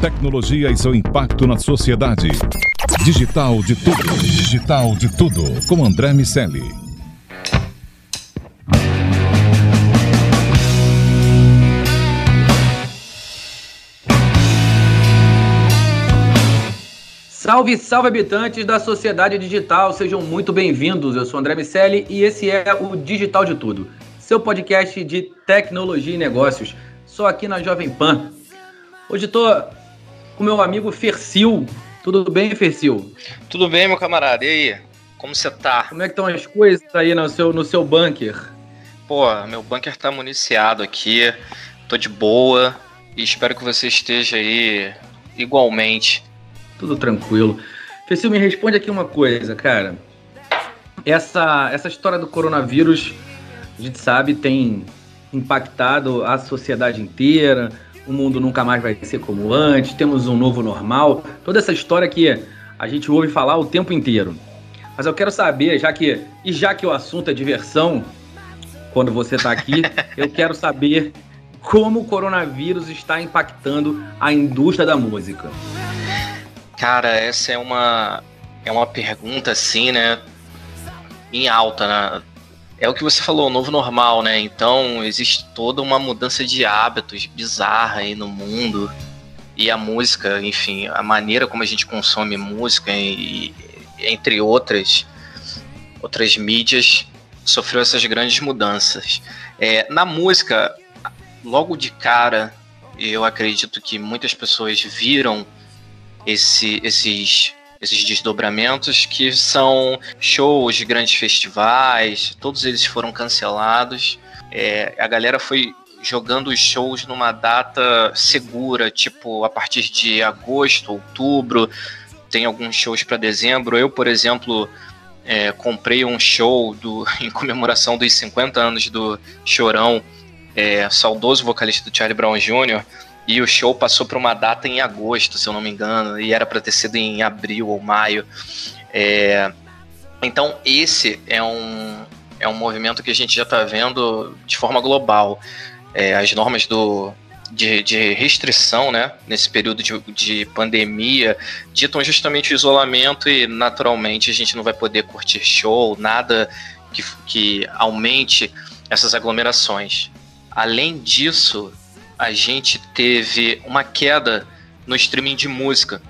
Tecnologia e seu impacto na sociedade. Digital de tudo. Digital de tudo. Com André Miceli. Salve, salve habitantes da sociedade digital, sejam muito bem-vindos. Eu sou André Miceli e esse é o Digital de Tudo, seu podcast de tecnologia e negócios, só aqui na Jovem Pan. Hoje estou com meu amigo Fercil. Tudo bem, Fercil? Tudo bem, meu camarada. E aí? Como você tá? Como é que estão as coisas aí no seu, no seu bunker? Pô, meu bunker tá municiado aqui, tô de boa e espero que você esteja aí igualmente tudo tranquilo. Fecil, me responde aqui uma coisa, cara. Essa, essa história do coronavírus, a gente sabe, tem impactado a sociedade inteira. O mundo nunca mais vai ser como antes. Temos um novo normal. Toda essa história que a gente ouve falar o tempo inteiro. Mas eu quero saber, já que e já que o assunto é diversão, quando você está aqui, eu quero saber como o coronavírus está impactando a indústria da música. Cara, essa é uma é uma pergunta assim, né? Em alta, né? É o que você falou, o novo normal, né? Então existe toda uma mudança de hábitos bizarra aí no mundo. E a música, enfim, a maneira como a gente consome música e, entre outras outras mídias sofreu essas grandes mudanças. É, na música, logo de cara, eu acredito que muitas pessoas viram esse, esses, esses desdobramentos que são shows de grandes festivais, todos eles foram cancelados. É, a galera foi jogando os shows numa data segura, tipo a partir de agosto, outubro. Tem alguns shows para dezembro. Eu, por exemplo, é, comprei um show do, em comemoração dos 50 anos do Chorão, é, saudoso vocalista do Charlie Brown Jr. E o show passou para uma data em agosto, se eu não me engano, e era para ter sido em abril ou maio. É, então, esse é um, é um movimento que a gente já está vendo de forma global. É, as normas do, de, de, restrição, né, nesse período de, de, pandemia, ditam justamente o isolamento e, naturalmente, a gente não vai poder curtir show, nada que, que aumente essas aglomerações. Além disso, a gente teve uma queda no streaming de música.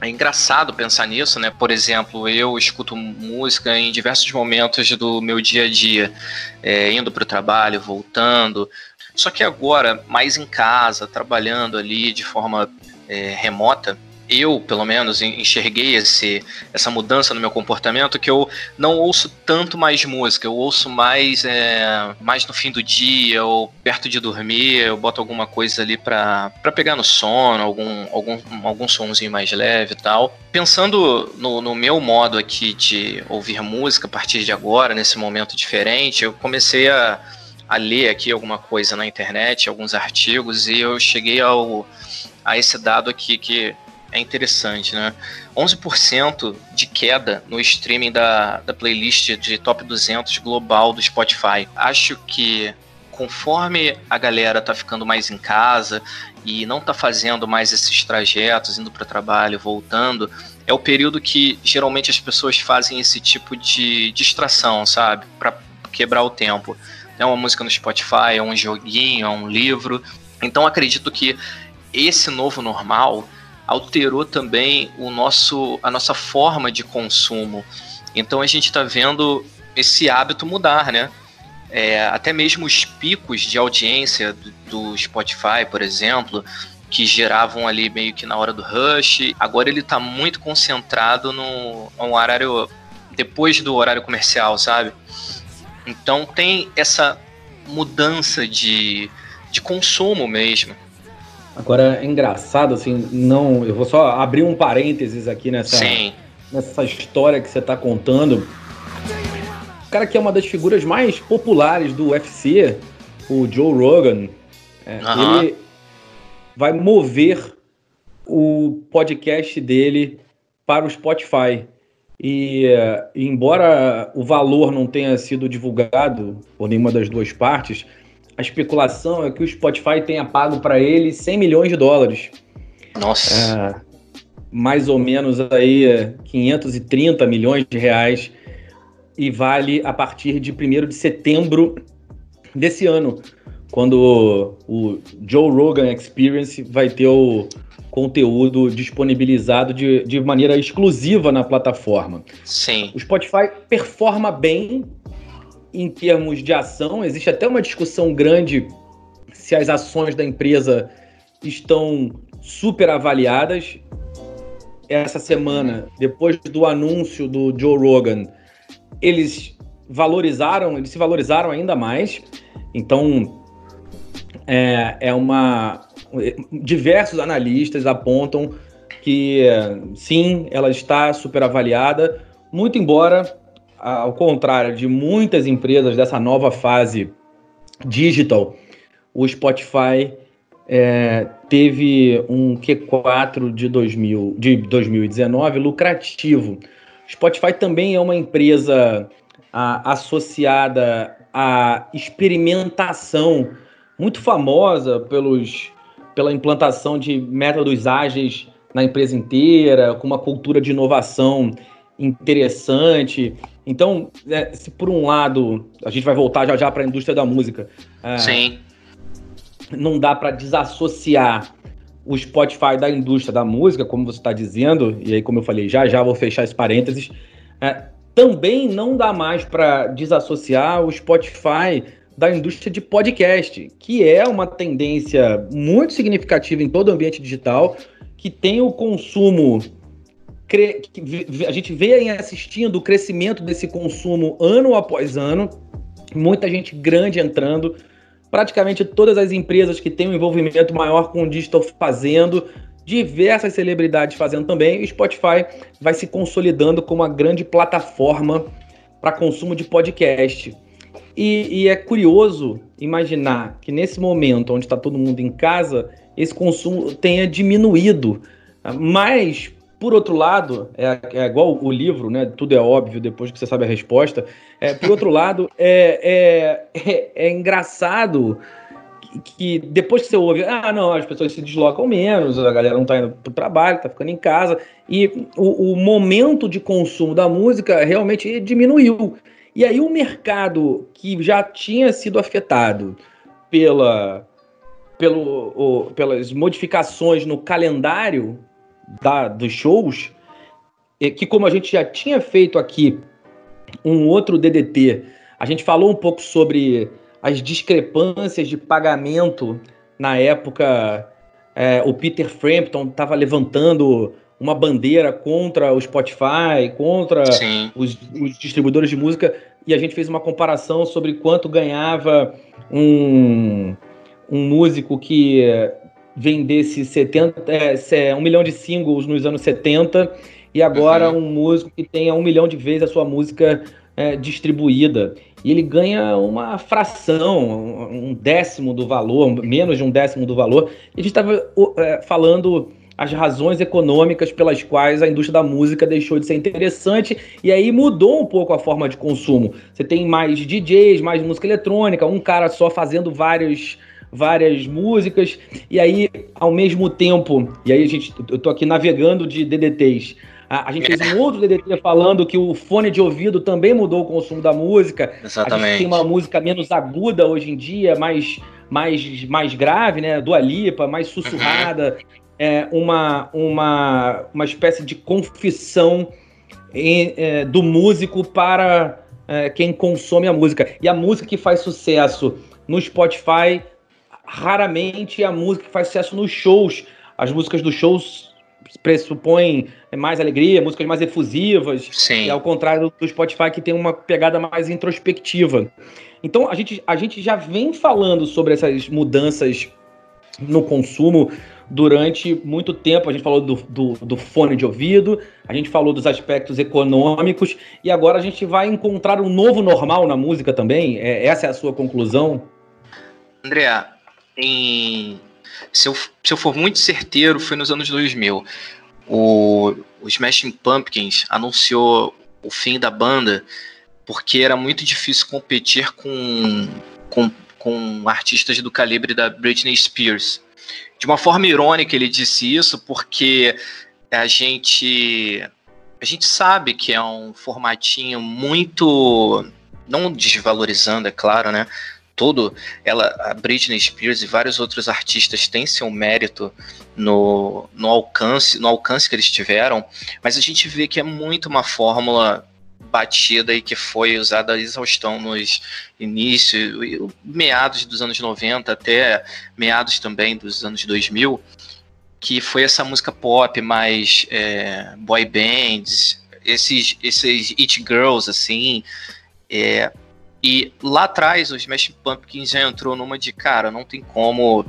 É engraçado pensar nisso, né? Por exemplo, eu escuto música em diversos momentos do meu dia a dia, é, indo para o trabalho, voltando. Só que agora, mais em casa, trabalhando ali de forma é, remota, eu, pelo menos, enxerguei esse, essa mudança no meu comportamento que eu não ouço tanto mais música, eu ouço mais é, mais no fim do dia ou perto de dormir, eu boto alguma coisa ali para pegar no sono, algum, algum, algum sonzinho mais leve e tal. Pensando no, no meu modo aqui de ouvir música a partir de agora, nesse momento diferente, eu comecei a, a ler aqui alguma coisa na internet, alguns artigos, e eu cheguei ao, a esse dado aqui que é interessante, né? 11% de queda no streaming da, da playlist de top 200 global do Spotify. Acho que conforme a galera tá ficando mais em casa e não tá fazendo mais esses trajetos, indo para trabalho, voltando, é o período que geralmente as pessoas fazem esse tipo de distração, sabe? Para quebrar o tempo. É uma música no Spotify, é um joguinho, é um livro. Então acredito que esse novo normal alterou também o nosso, a nossa forma de consumo. Então a gente está vendo esse hábito mudar, né? É, até mesmo os picos de audiência do, do, Spotify, por exemplo, que geravam ali meio que na hora do rush, agora ele está muito concentrado no, no horário depois do horário comercial, sabe? Então tem essa mudança de, de consumo mesmo. Agora é engraçado, assim, não. Eu vou só abrir um parênteses aqui nessa, Sim. nessa história que você está contando. O cara que é uma das figuras mais populares do UFC, o Joe Rogan, é, uhum. ele vai mover o podcast dele para o Spotify. E, e, embora o valor não tenha sido divulgado por nenhuma das duas partes, a especulação é que o Spotify tenha pago para ele 100 milhões de dólares. Nossa. É, mais ou menos aí 530 milhões de reais e vale a partir de 1 de setembro desse ano, quando o Joe Rogan Experience vai ter o conteúdo disponibilizado de, de maneira exclusiva na plataforma. Sim. O Spotify performa bem em termos de ação, existe até uma discussão grande se as ações da empresa estão super avaliadas. Essa semana, depois do anúncio do Joe Rogan, eles valorizaram, eles se valorizaram ainda mais. Então, é, é uma. Diversos analistas apontam que sim, ela está super avaliada, muito embora ao contrário de muitas empresas dessa nova fase digital, o Spotify é, teve um Q4 de, 2000, de 2019 lucrativo. O Spotify também é uma empresa a, associada à experimentação, muito famosa pelos, pela implantação de métodos ágeis na empresa inteira, com uma cultura de inovação interessante. Então, é, se por um lado a gente vai voltar já já para a indústria da música, é, Sim. não dá para desassociar o Spotify da indústria da música, como você está dizendo, e aí como eu falei, já já vou fechar esse parênteses. É, também não dá mais para desassociar o Spotify da indústria de podcast, que é uma tendência muito significativa em todo o ambiente digital, que tem o consumo a gente vê assistindo o crescimento desse consumo ano após ano, muita gente grande entrando, praticamente todas as empresas que têm um envolvimento maior com o digital fazendo, diversas celebridades fazendo também, o Spotify vai se consolidando como uma grande plataforma para consumo de podcast. E, e, é curioso imaginar que nesse momento onde está todo mundo em casa, esse consumo tenha diminuído. Mas por outro lado, é, é, igual o livro, né? Tudo é óbvio depois que você sabe a resposta. É, por outro lado, é, é, é, é engraçado que, que, depois que você ouve, ah, não, as pessoas se deslocam menos, a galera não tá indo pro trabalho, tá ficando em casa, e o, o momento de consumo da música realmente diminuiu. E aí o mercado que já tinha sido afetado pela, pelo, o, pelas modificações no calendário da, dos shows, é que como a gente já tinha feito aqui um outro DDT, a gente falou um pouco sobre as discrepâncias de pagamento na época. É, o Peter Frampton estava levantando uma bandeira contra o Spotify, contra os, os, distribuidores de música, e a gente fez uma comparação sobre quanto ganhava um, um músico que vendesse 70, é, um milhão de singles nos anos 70 e agora uhum. um músico que tenha um milhão de vezes a sua música é, distribuída. E ele ganha uma fração, um décimo do valor, menos de um décimo do valor. E a gente estava é, falando as razões econômicas pelas quais a indústria da música deixou de ser interessante e aí mudou um pouco a forma de consumo. Você tem mais DJs, mais música eletrônica, um cara só fazendo vários várias músicas, e aí, ao mesmo tempo, e aí a gente, eu tô aqui navegando de DDTs. A, a gente fez um outro DDT falando que o fone de ouvido também mudou o consumo da música. Exatamente. A gente tem uma música menos aguda hoje em dia, mais, mais, mais grave, né? Do Alipa, mais sussurrada. Uhum. É uma, uma, uma espécie de confissão em, é, do músico para é, quem consome a música. E a música que faz sucesso no Spotify raramente a música que faz sucesso nos shows. As músicas dos shows pressupõem mais alegria, músicas mais efusivas. Sim. E ao contrário do Spotify, que tem uma pegada mais introspectiva. Então, a gente, a gente já vem falando sobre essas mudanças no consumo durante muito tempo. A gente falou do, do, do, fone de ouvido, a gente falou dos aspectos econômicos, e agora a gente vai encontrar um novo normal na música também? É, essa é a sua conclusão? André, em... se, eu, se eu for muito certeiro, foi nos anos 2000. O, o Smashing Pumpkins anunciou o fim da banda porque era muito difícil competir com, com, com artistas do calibre da Britney Spears. De uma forma irônica, ele disse isso porque a gente a gente sabe que é um formatinho muito não desvalorizando, é claro, né? Todo ela, a Britney Spears e vários outros artistas têm seu mérito no, no alcance, no alcance que eles tiveram, mas a gente vê que é muito uma fórmula batida e que foi usada a exaustão nos inícios, meados dos anos 90 até meados também dos anos 2000, que foi essa música pop mais é, boy bands, esses, esses it girls, assim, é, e lá atrás o Smash Pumpkins já entrou numa de, cara, não tem como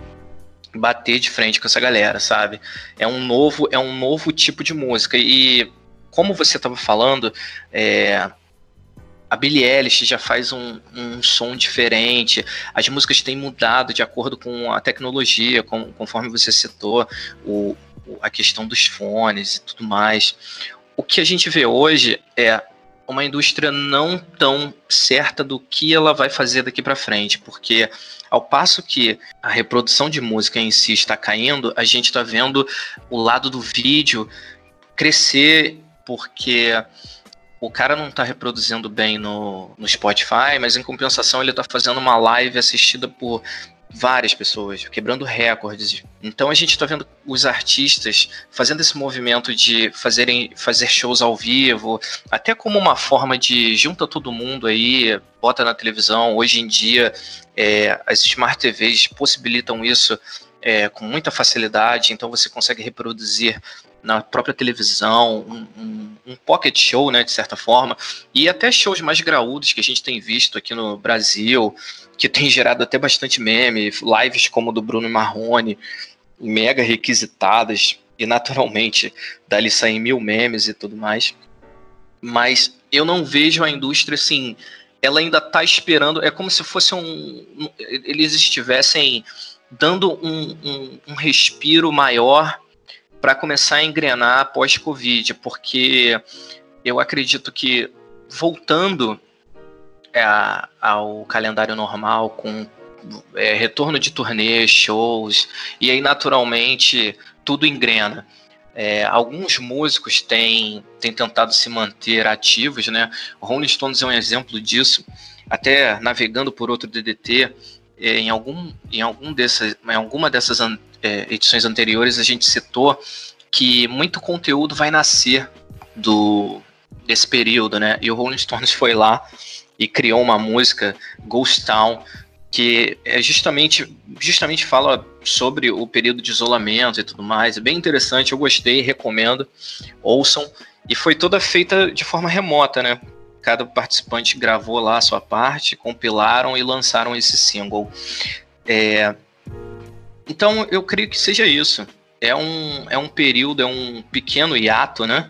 bater de frente com essa galera, sabe? É um novo, é um novo tipo de música e como você estava falando, é, a Billie Eilish já faz um, um, som diferente, as músicas têm mudado de acordo com a tecnologia, com, conforme você citou, o, a questão dos fones e tudo mais. O que a gente vê hoje é uma indústria não tão certa do que ela vai fazer daqui para frente, porque ao passo que a reprodução de música em si está caindo, a gente está vendo o lado do vídeo crescer porque o cara não está reproduzindo bem no, no Spotify, mas em compensação ele está fazendo uma live assistida por várias pessoas, quebrando recordes. Então a gente está vendo os artistas fazendo esse movimento de fazerem fazer shows ao vivo, até como uma forma de junta todo mundo aí, bota na televisão. Hoje em dia é, as smart TVs possibilitam isso é, com muita facilidade, então você consegue reproduzir na própria televisão, um, um, um, pocket show, né, de certa forma, e até shows mais graúdos que a gente tem visto aqui no Brasil, que tem gerado até bastante meme, lives como do Bruno Marrone, mega requisitadas, e naturalmente dali saem mil memes e tudo mais. Mas eu não vejo a indústria assim, ela ainda está esperando, é como se fosse um. Eles estivessem dando um, um, um respiro maior para começar a engrenar pós-Covid, porque eu acredito que voltando é, ao calendário normal, com é, retorno de turnês, shows, e aí naturalmente tudo engrena. É, alguns músicos têm, têm tentado se manter ativos, né? Rolling Stones é um exemplo disso. Até navegando por outro DDT, é, em, algum, em, algum dessas, em alguma dessas é, edições anteriores a gente citou que muito conteúdo vai nascer do desse período, né? E o Rolling Stones foi lá e criou uma música Ghost Town que é justamente justamente fala sobre o período de isolamento e tudo mais. É bem interessante, eu gostei, recomendo. Ouçam. E foi toda feita de forma remota, né? cada participante gravou lá a sua parte, compilaram e lançaram esse single. É, então eu creio que seja isso. É um, é um período, é um pequeno hiato, né?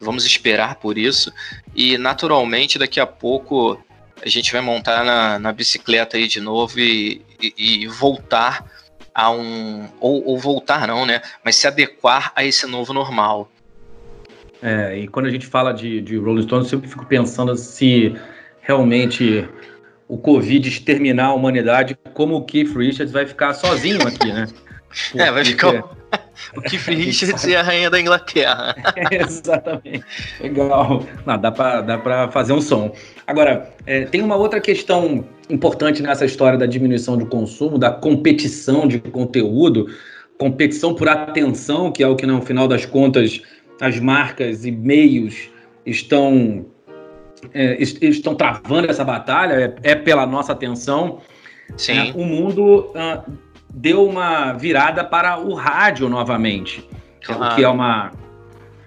Vamos esperar por isso. E naturalmente daqui a pouco a gente vai montar na, na bicicleta aí de novo e, e, e voltar a um. Ou, ou voltar não, né? Mas se adequar a esse novo normal. É, e quando a gente fala de, de Rolling Stones, eu sempre fico pensando se realmente o Covid exterminar a humanidade, como o Keith Richards vai ficar sozinho aqui, né? Porque... É, vai ficar o Keith Richards e a rainha da Inglaterra. É, exatamente. Legal. Não, dá para fazer um som. Agora, é, tem uma outra questão importante nessa história da diminuição do consumo, da competição de conteúdo, competição por atenção, que é o que no final das contas as marcas e meios estão é, estão travando essa batalha, é, é pela nossa atenção. Sim. É, o mundo uh, deu uma virada para o rádio novamente, claro. o que é uma,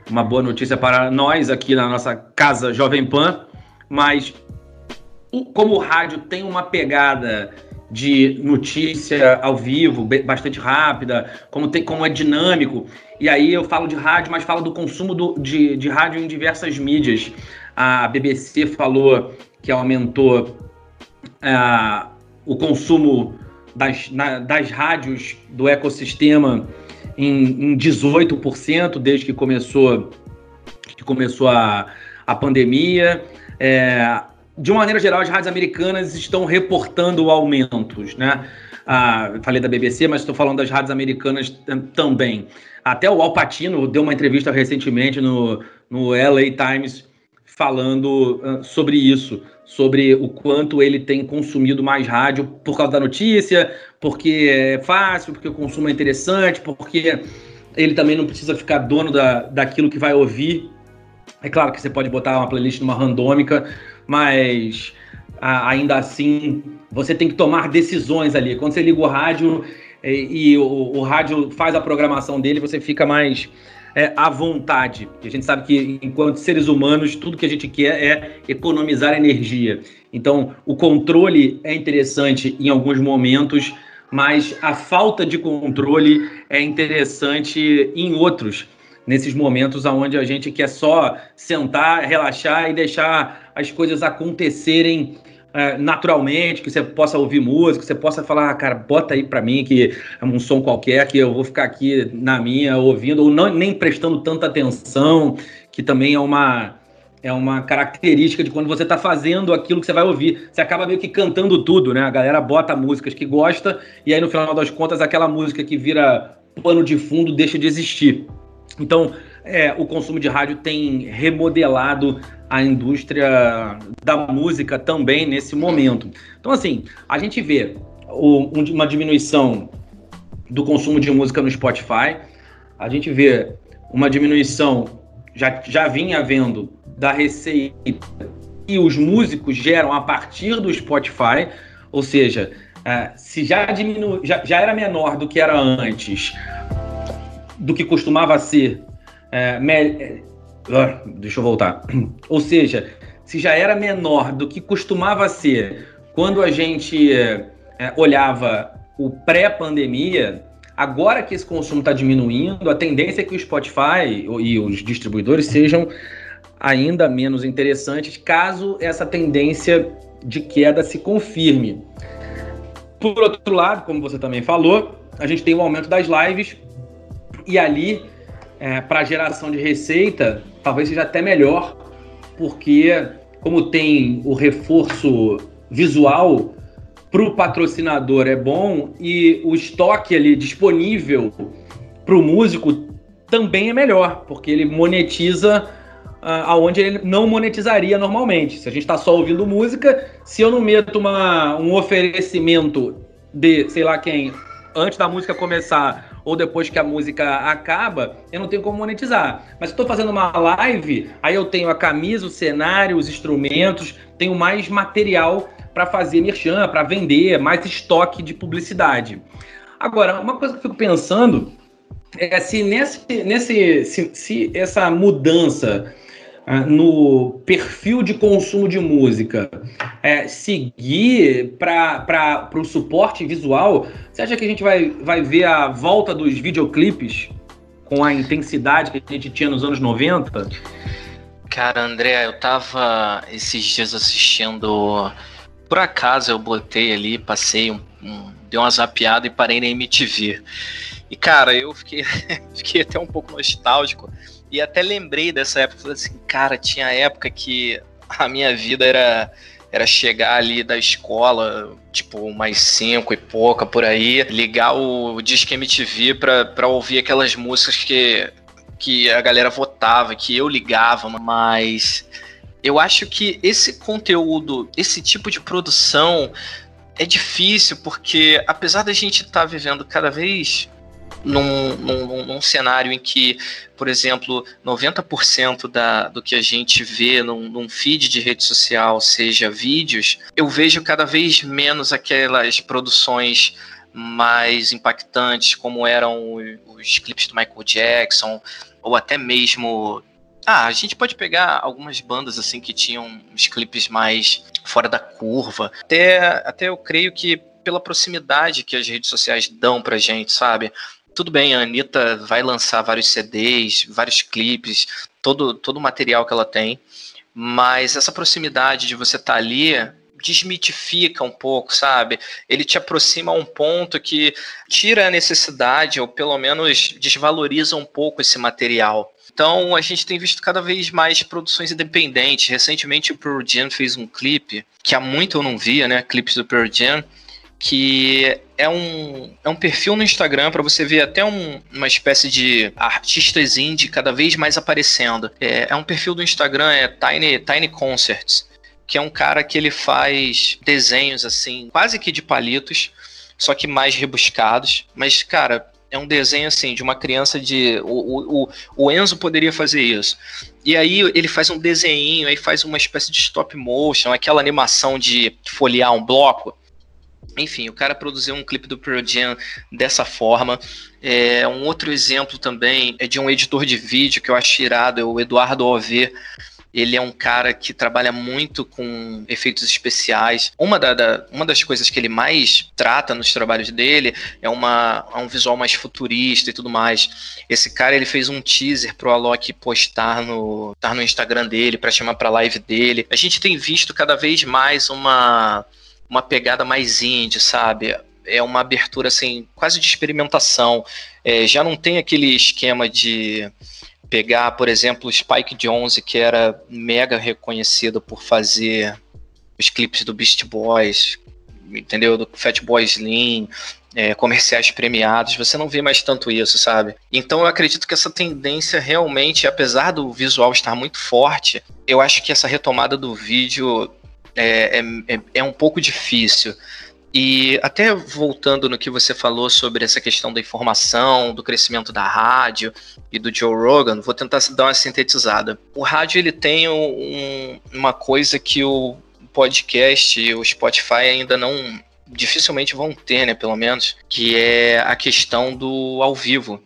uma boa notícia para nós aqui na nossa casa Jovem Pan, mas como o rádio tem uma pegada de notícia ao vivo, bastante rápida, como, tem, como é dinâmico. E aí eu falo de rádio, mas falo do consumo do, de, de rádio em diversas mídias. A BBC falou que aumentou uh, o consumo das, na, das rádios do ecossistema em, em 18% desde que começou, que começou a, a pandemia. É, de uma maneira geral, as rádios americanas estão reportando aumentos, né? Ah, falei da BBC, mas estou falando das rádios americanas também. Até o Alpatino deu uma entrevista recentemente no, no LA Times falando uh, sobre isso, sobre o quanto ele tem consumido mais rádio por causa da notícia, porque é fácil, porque o consumo é interessante, porque ele também não precisa ficar dono da, daquilo que vai ouvir. É claro que você pode botar uma playlist numa randômica, mas a, ainda assim você tem que tomar decisões ali. Quando você liga o rádio e, e o, o rádio faz a programação dele, você fica mais é, à vontade. a gente sabe que, enquanto seres humanos, tudo que a gente quer é economizar energia. Então, o controle é interessante em alguns momentos, mas a falta de controle é interessante em outros. Nesses momentos onde a gente quer só sentar, relaxar e deixar as coisas acontecerem é, naturalmente, que você possa ouvir música, que você possa falar, ah, cara, bota aí para mim que é um som qualquer, que eu vou ficar aqui na minha ouvindo, ou não, nem prestando tanta atenção, que também é uma, é uma característica de quando você está fazendo aquilo que você vai ouvir. Você acaba meio que cantando tudo, né? A galera bota músicas que gosta, e aí no final das contas aquela música que vira pano de fundo deixa de existir. Então, é, o consumo de rádio tem remodelado a indústria da música também nesse momento. Então, assim, a gente vê o, uma diminuição do consumo de música no Spotify, a gente vê uma diminuição, já, já vinha havendo, da receita que os músicos geram a partir do Spotify, ou seja, é, se já, diminu, já, já era menor do que era antes, do que costumava ser, é, me, ah, deixa eu voltar. Ou seja, se já era menor do que costumava ser quando a gente é, olhava o pré-pandemia, agora que esse consumo está diminuindo, a tendência é que o Spotify e os distribuidores sejam ainda menos interessantes caso essa tendência de queda se confirme. Por outro lado, como você também falou, a gente tem o aumento das lives e ali, é, para geração de receita, talvez seja até melhor, porque como tem o reforço visual para o patrocinador é bom e o estoque ali disponível para o músico também é melhor, porque ele monetiza uh, aonde ele não monetizaria normalmente. Se a gente está só ouvindo música, se eu não meto uma, um oferecimento de sei lá quem antes da música começar ou depois que a música acaba, eu não tenho como monetizar. Mas se estou fazendo uma live, aí eu tenho a camisa, o cenário, os instrumentos, tenho mais material para fazer merchan, para vender, mais estoque de publicidade. Agora, uma coisa que eu fico pensando é se nesse, nesse se, se essa mudança no perfil de consumo de música é, seguir para o suporte visual, você acha que a gente vai, vai ver a volta dos videoclipes com a intensidade que a gente tinha nos anos 90? Cara, André, eu tava esses dias assistindo. Por acaso eu botei ali, passei um, um dei uma zapiada e parei na MTV. E cara, eu fiquei, fiquei até um pouco nostálgico. E até lembrei dessa época, falei assim, cara, tinha época que a minha vida era era chegar ali da escola, tipo, mais cinco e pouca por aí, ligar o Disque MTV pra, pra ouvir aquelas músicas que, que a galera votava, que eu ligava, mas eu acho que esse conteúdo, esse tipo de produção é difícil, porque apesar da gente estar tá vivendo cada vez num, num, num, cenário em que, por exemplo, 90% da, do que a gente vê num, num, feed de rede social seja vídeos, eu vejo cada vez menos aquelas produções mais impactantes, como eram os, clipes do Michael Jackson, ou até mesmo. Ah, a gente pode pegar algumas bandas assim que tinham uns clipes mais fora da curva. Até, até eu creio que pela proximidade que as redes sociais dão pra gente, sabe? Tudo bem, a Anitta vai lançar vários CDs, vários clipes, todo, todo o material que ela tem, mas essa proximidade de você estar tá ali desmitifica um pouco, sabe? Ele te aproxima a um ponto que tira a necessidade, ou pelo menos desvaloriza um pouco esse material. Então a gente tem visto cada vez mais produções independentes. Recentemente o Pearl Jam fez um clipe que há muito eu não via, né? Clipes do Pearl Jam que é um, é um perfil no Instagram para você ver até um, uma espécie de artistas indie cada vez mais aparecendo. É, é um perfil do Instagram, é Tiny, Tiny Concerts, que é um cara que ele faz desenhos assim, quase que de palitos, só que mais rebuscados. Mas, cara, é um desenho assim de uma criança de. O, o, o Enzo poderia fazer isso. E aí ele faz um desenho, aí faz uma espécie de stop motion, aquela animação de folhear um bloco. Enfim, o cara produziu um clipe do Pearl Jam dessa forma. É, um outro exemplo também é de um editor de vídeo que eu acho irado, é o Eduardo OV. Ele é um cara que trabalha muito com efeitos especiais. Uma, da, da, uma das coisas que ele mais trata nos trabalhos dele é, uma, é um visual mais futurista e tudo mais. Esse cara ele fez um teaser pro Alok postar no, no Instagram dele para chamar para live dele. A gente tem visto cada vez mais uma uma pegada mais indie, sabe? É uma abertura assim, quase de experimentação. É, já não tem aquele esquema de pegar, por exemplo, Spike Jonze, que era mega reconhecido por fazer os clipes do Beast Boys, entendeu? Do Fatboy Slim, é, comerciais premiados, você não vê mais tanto isso, sabe? Então eu acredito que essa tendência realmente, apesar do visual estar muito forte, eu acho que essa retomada do vídeo é, é, é um pouco difícil. E até voltando no que você falou sobre essa questão da informação, do crescimento da rádio e do Joe Rogan, vou tentar dar uma sintetizada. O rádio ele tem um, uma coisa que o podcast e o Spotify ainda não dificilmente vão ter, né, pelo menos, que é a questão do ao vivo.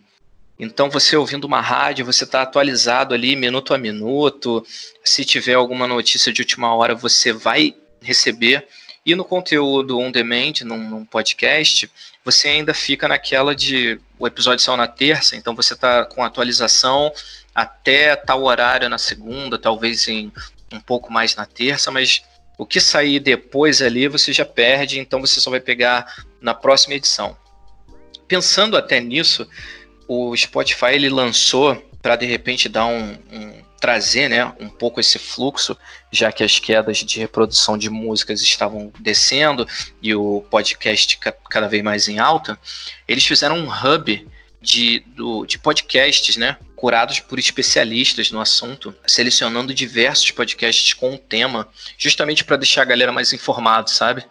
Então, você ouvindo uma rádio, você está atualizado ali minuto a minuto. Se tiver alguma notícia de última hora, você vai receber. E no conteúdo on demand, num, num podcast, você ainda fica naquela de o episódio saiu na terça, então você está com atualização até tal horário na segunda, talvez em um pouco mais na terça, mas o que sair depois ali você já perde, então você só vai pegar na próxima edição. Pensando até nisso, o Spotify ele lançou para de repente dar um, um, trazer, né, um pouco esse fluxo, já que as quedas de reprodução de músicas estavam descendo e o podcast cada vez mais em alta. Eles fizeram um hub de, do, de podcasts, né, curados por especialistas no assunto, selecionando diversos podcasts com um tema, justamente para deixar a galera mais informada, sabe?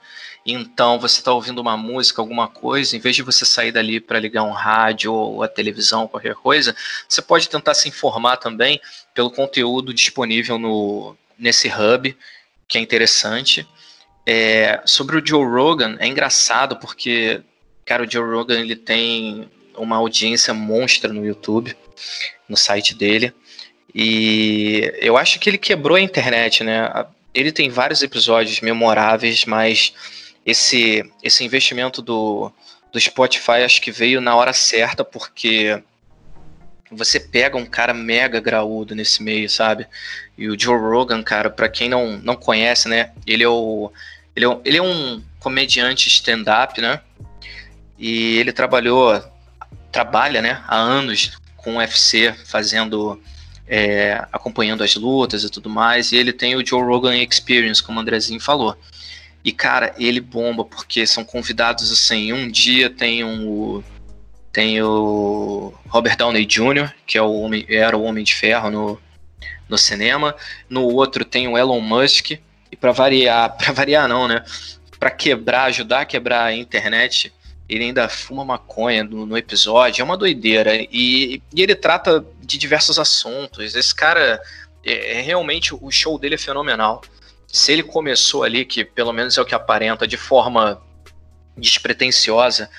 Então, você está ouvindo uma música, alguma coisa, em vez de você sair dali para ligar um rádio ou a televisão, qualquer coisa, você pode tentar se informar também pelo conteúdo disponível no, nesse hub, que é interessante. É, sobre o Joe Rogan, é engraçado porque, cara, o Joe Rogan ele tem uma audiência monstra no YouTube, no site dele. E eu acho que ele quebrou a internet, né? Ele tem vários episódios memoráveis, mas esse, esse investimento do, do Spotify acho que veio na hora certa, porque você pega um cara mega graúdo nesse meio, sabe? E o Joe Rogan, cara, para quem não, não conhece, né? Ele é, o, ele é, ele é um comediante stand-up, né? E ele trabalhou, trabalha, né, há anos com o UFC, fazendo, é, acompanhando as lutas e tudo mais. E ele tem o Joe Rogan Experience, como o Andrezinho falou. E, cara, ele bomba, porque são convidados assim. Um dia tem um. Tem o Robert Downey Jr., que é o homem, era o Homem de Ferro no, no cinema. No outro tem o Elon Musk. E para variar, para variar não, né? Para quebrar, ajudar a quebrar a internet, ele ainda fuma maconha no, no episódio. É uma doideira. E, e, ele trata de diversos assuntos. Esse cara, é, é realmente, o show dele é fenomenal se ele começou ali, que pelo menos é o que aparenta, de forma despretensiosa,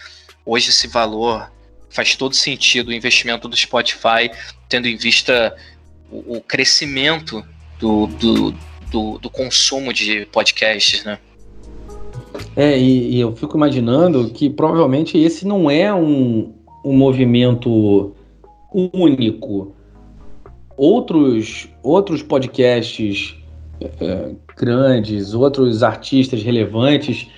hoje esse valor faz todo sentido o investimento do Spotify, tendo em vista o, o crescimento do, do, do, do, consumo de podcasts, né? É, e, e, eu fico imaginando que provavelmente esse não é um, um movimento único. Outros, outros podcasts é, grandes, outros artistas relevantes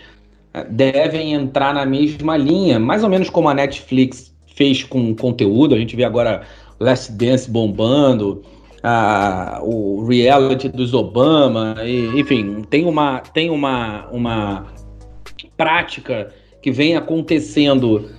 é, devem entrar na mesma linha, mais ou menos como a Netflix fez com conteúdo. A gente vê agora Last Dance bombando, a, o reality dos Obama, e, enfim, tem uma, tem uma, uma prática que vem acontecendo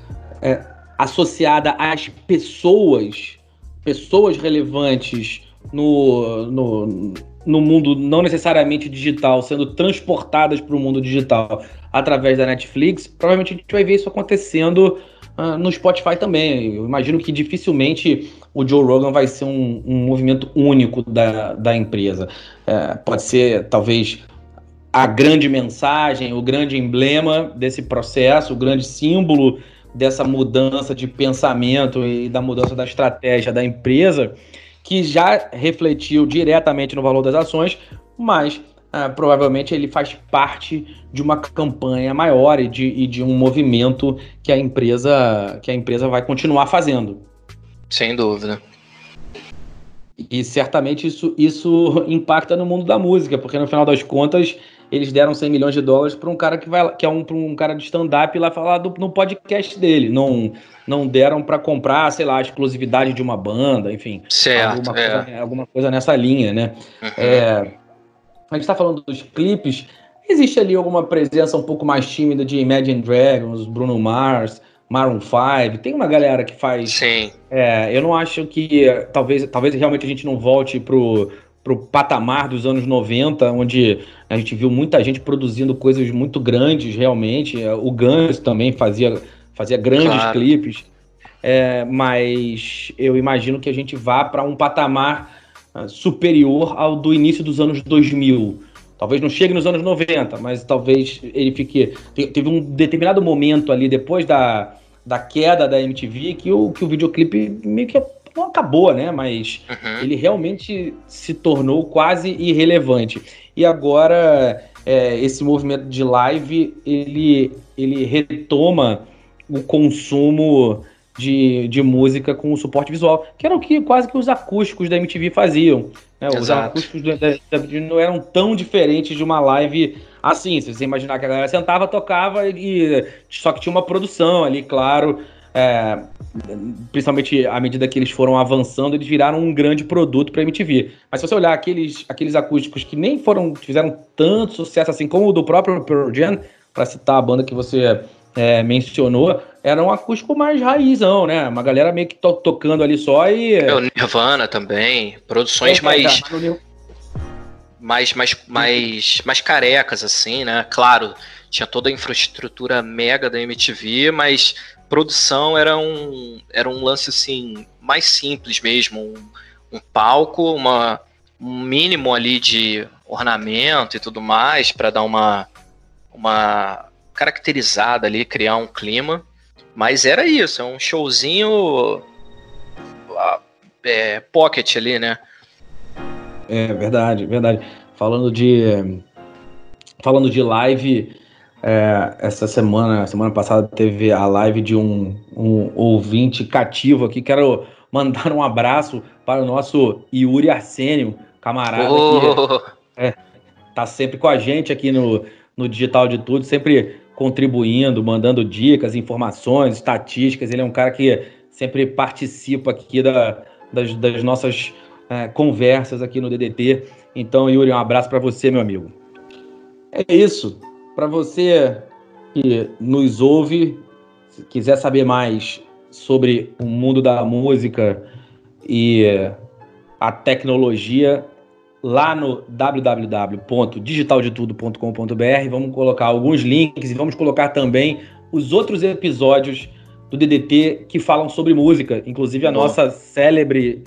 é, associada às pessoas, pessoas relevantes no, no, no mundo não necessariamente digital, sendo transportadas para o mundo digital através da Netflix, provavelmente a gente vai ver isso acontecendo uh, no Spotify também. Eu imagino que dificilmente o Joe Rogan vai ser um, um movimento único da, da empresa. Uh, pode ser, talvez, a grande mensagem, o grande emblema desse processo, o grande símbolo dessa mudança de pensamento e da mudança da estratégia da empresa, que já refletiu diretamente no valor das ações, mas ah, provavelmente ele faz parte de uma campanha maior e de, e de um movimento que a empresa que a empresa vai continuar fazendo. Sem dúvida. E certamente isso, isso impacta no mundo da música, porque no final das contas eles deram 100 milhões de dólares para um cara que vai que é um, um cara de stand-up lá falar do, no podcast dele. Não, não deram para comprar, sei lá, a exclusividade de uma banda, enfim. Certo. Alguma, é. coisa, alguma coisa nessa linha, né? Uhum. É, a gente está falando dos clipes. Existe ali alguma presença um pouco mais tímida de Imagine Dragons, Bruno Mars, Maroon 5. Tem uma galera que faz. Sim. É, eu não acho que. Talvez, talvez realmente a gente não volte pro pro patamar dos anos 90, onde a gente viu muita gente produzindo coisas muito grandes, realmente. O Guns também fazia, fazia grandes claro. clipes. É, mas eu imagino que a gente vá para um patamar uh, superior ao do início dos anos 2000. Talvez não chegue nos anos 90, mas talvez ele fique. Teve um determinado momento ali, depois da, da queda da MTV, que o, que o videoclipe meio que não acabou, né? Mas uhum. ele realmente se tornou quase irrelevante. E agora é, esse movimento de live ele, ele retoma o consumo de, de música com suporte visual, que era o que quase que os acústicos da MTV faziam. Né? Os acústicos da, da MTV não eram tão diferentes de uma live assim. Se você imaginar que a galera sentava, tocava e só que tinha uma produção ali, claro. É, principalmente à medida que eles foram avançando, eles viraram um grande produto para MTV. Mas se você olhar aqueles, aqueles acústicos que nem foram fizeram tanto sucesso assim como o do próprio Pearl Jam, para citar a banda que você é, mencionou, era um acústico mais raizão, né? Uma galera meio que to tocando ali só e. É, o Nirvana também, produções é, mais. É, mais, mais, mais, mais carecas, assim, né? Claro, tinha toda a infraestrutura mega da MTV, mas produção era um, era um lance assim mais simples mesmo, um, um palco, uma, um mínimo ali de ornamento e tudo mais para dar uma, uma caracterizada ali, criar um clima. Mas era isso, é um showzinho é, pocket ali, né? É verdade, verdade. Falando de falando de live, é, essa semana, semana passada, teve a live de um, um ouvinte cativo aqui. Quero mandar um abraço para o nosso Yuri Arsênio, camarada oh. que é, tá sempre com a gente aqui no, no Digital de Tudo, sempre contribuindo, mandando dicas, informações, estatísticas. Ele é um cara que sempre participa aqui da, das, das nossas é, conversas aqui no DDT. Então, Yuri, um abraço para você, meu amigo. É isso. Para você que nos ouve, se quiser saber mais sobre o mundo da música e a tecnologia, lá no www.digitaldetudo.com.br vamos colocar alguns links e vamos colocar também os outros episódios do DDT que falam sobre música, inclusive a Bom. nossa célebre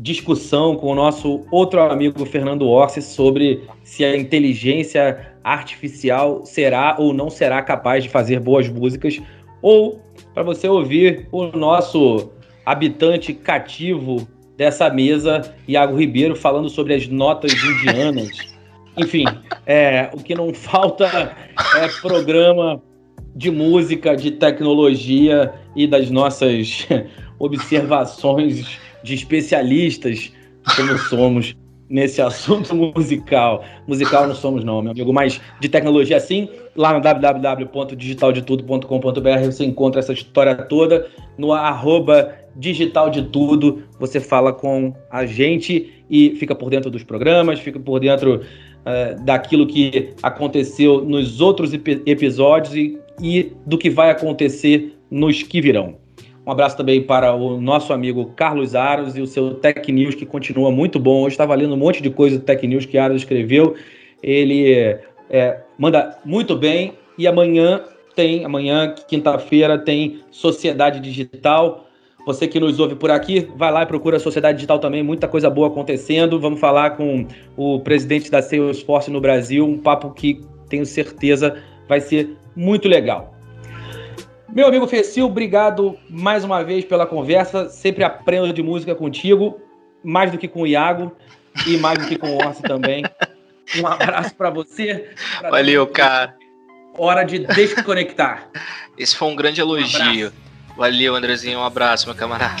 discussão com o nosso outro amigo Fernando Orsi sobre se a inteligência artificial será ou não será capaz de fazer boas músicas, ou para você ouvir o nosso habitante cativo dessa mesa, Iago Ribeiro, falando sobre as notas indianas. Enfim, é, o que não falta é programa de música, de tecnologia e das nossas observações de especialistas, como somos nesse assunto musical. Musical não somos não, meu amigo, mas de tecnologia sim. Lá no www.digitaldetudo.com.br você encontra essa história toda. No arroba digital de tudo, você fala com a gente e fica por dentro dos programas, fica por dentro uh, daquilo que aconteceu nos outros ep episódios e, e do que vai acontecer nos que virão. Um abraço também para o nosso amigo Carlos Aros e o seu Tech News, que continua muito bom. Hoje estava lendo um monte de coisa do Tech News que Aros escreveu. Ele é, manda muito bem. E amanhã tem, amanhã, quinta-feira, tem Sociedade Digital. Você que nos ouve por aqui, vai lá e procura a Sociedade Digital também, muita coisa boa acontecendo. Vamos falar com o presidente da Salesforce no Brasil, um papo que tenho certeza vai ser muito legal. Meu amigo Fecil, obrigado mais uma vez pela conversa. Sempre aprendo de música contigo, mais do que com o Iago e mais do que com o Orsi também. Um abraço para você. Pra Valeu, cara. Hora de desconectar. Esse foi um grande elogio. Um Valeu, Andrezinho. Um abraço, meu camarada.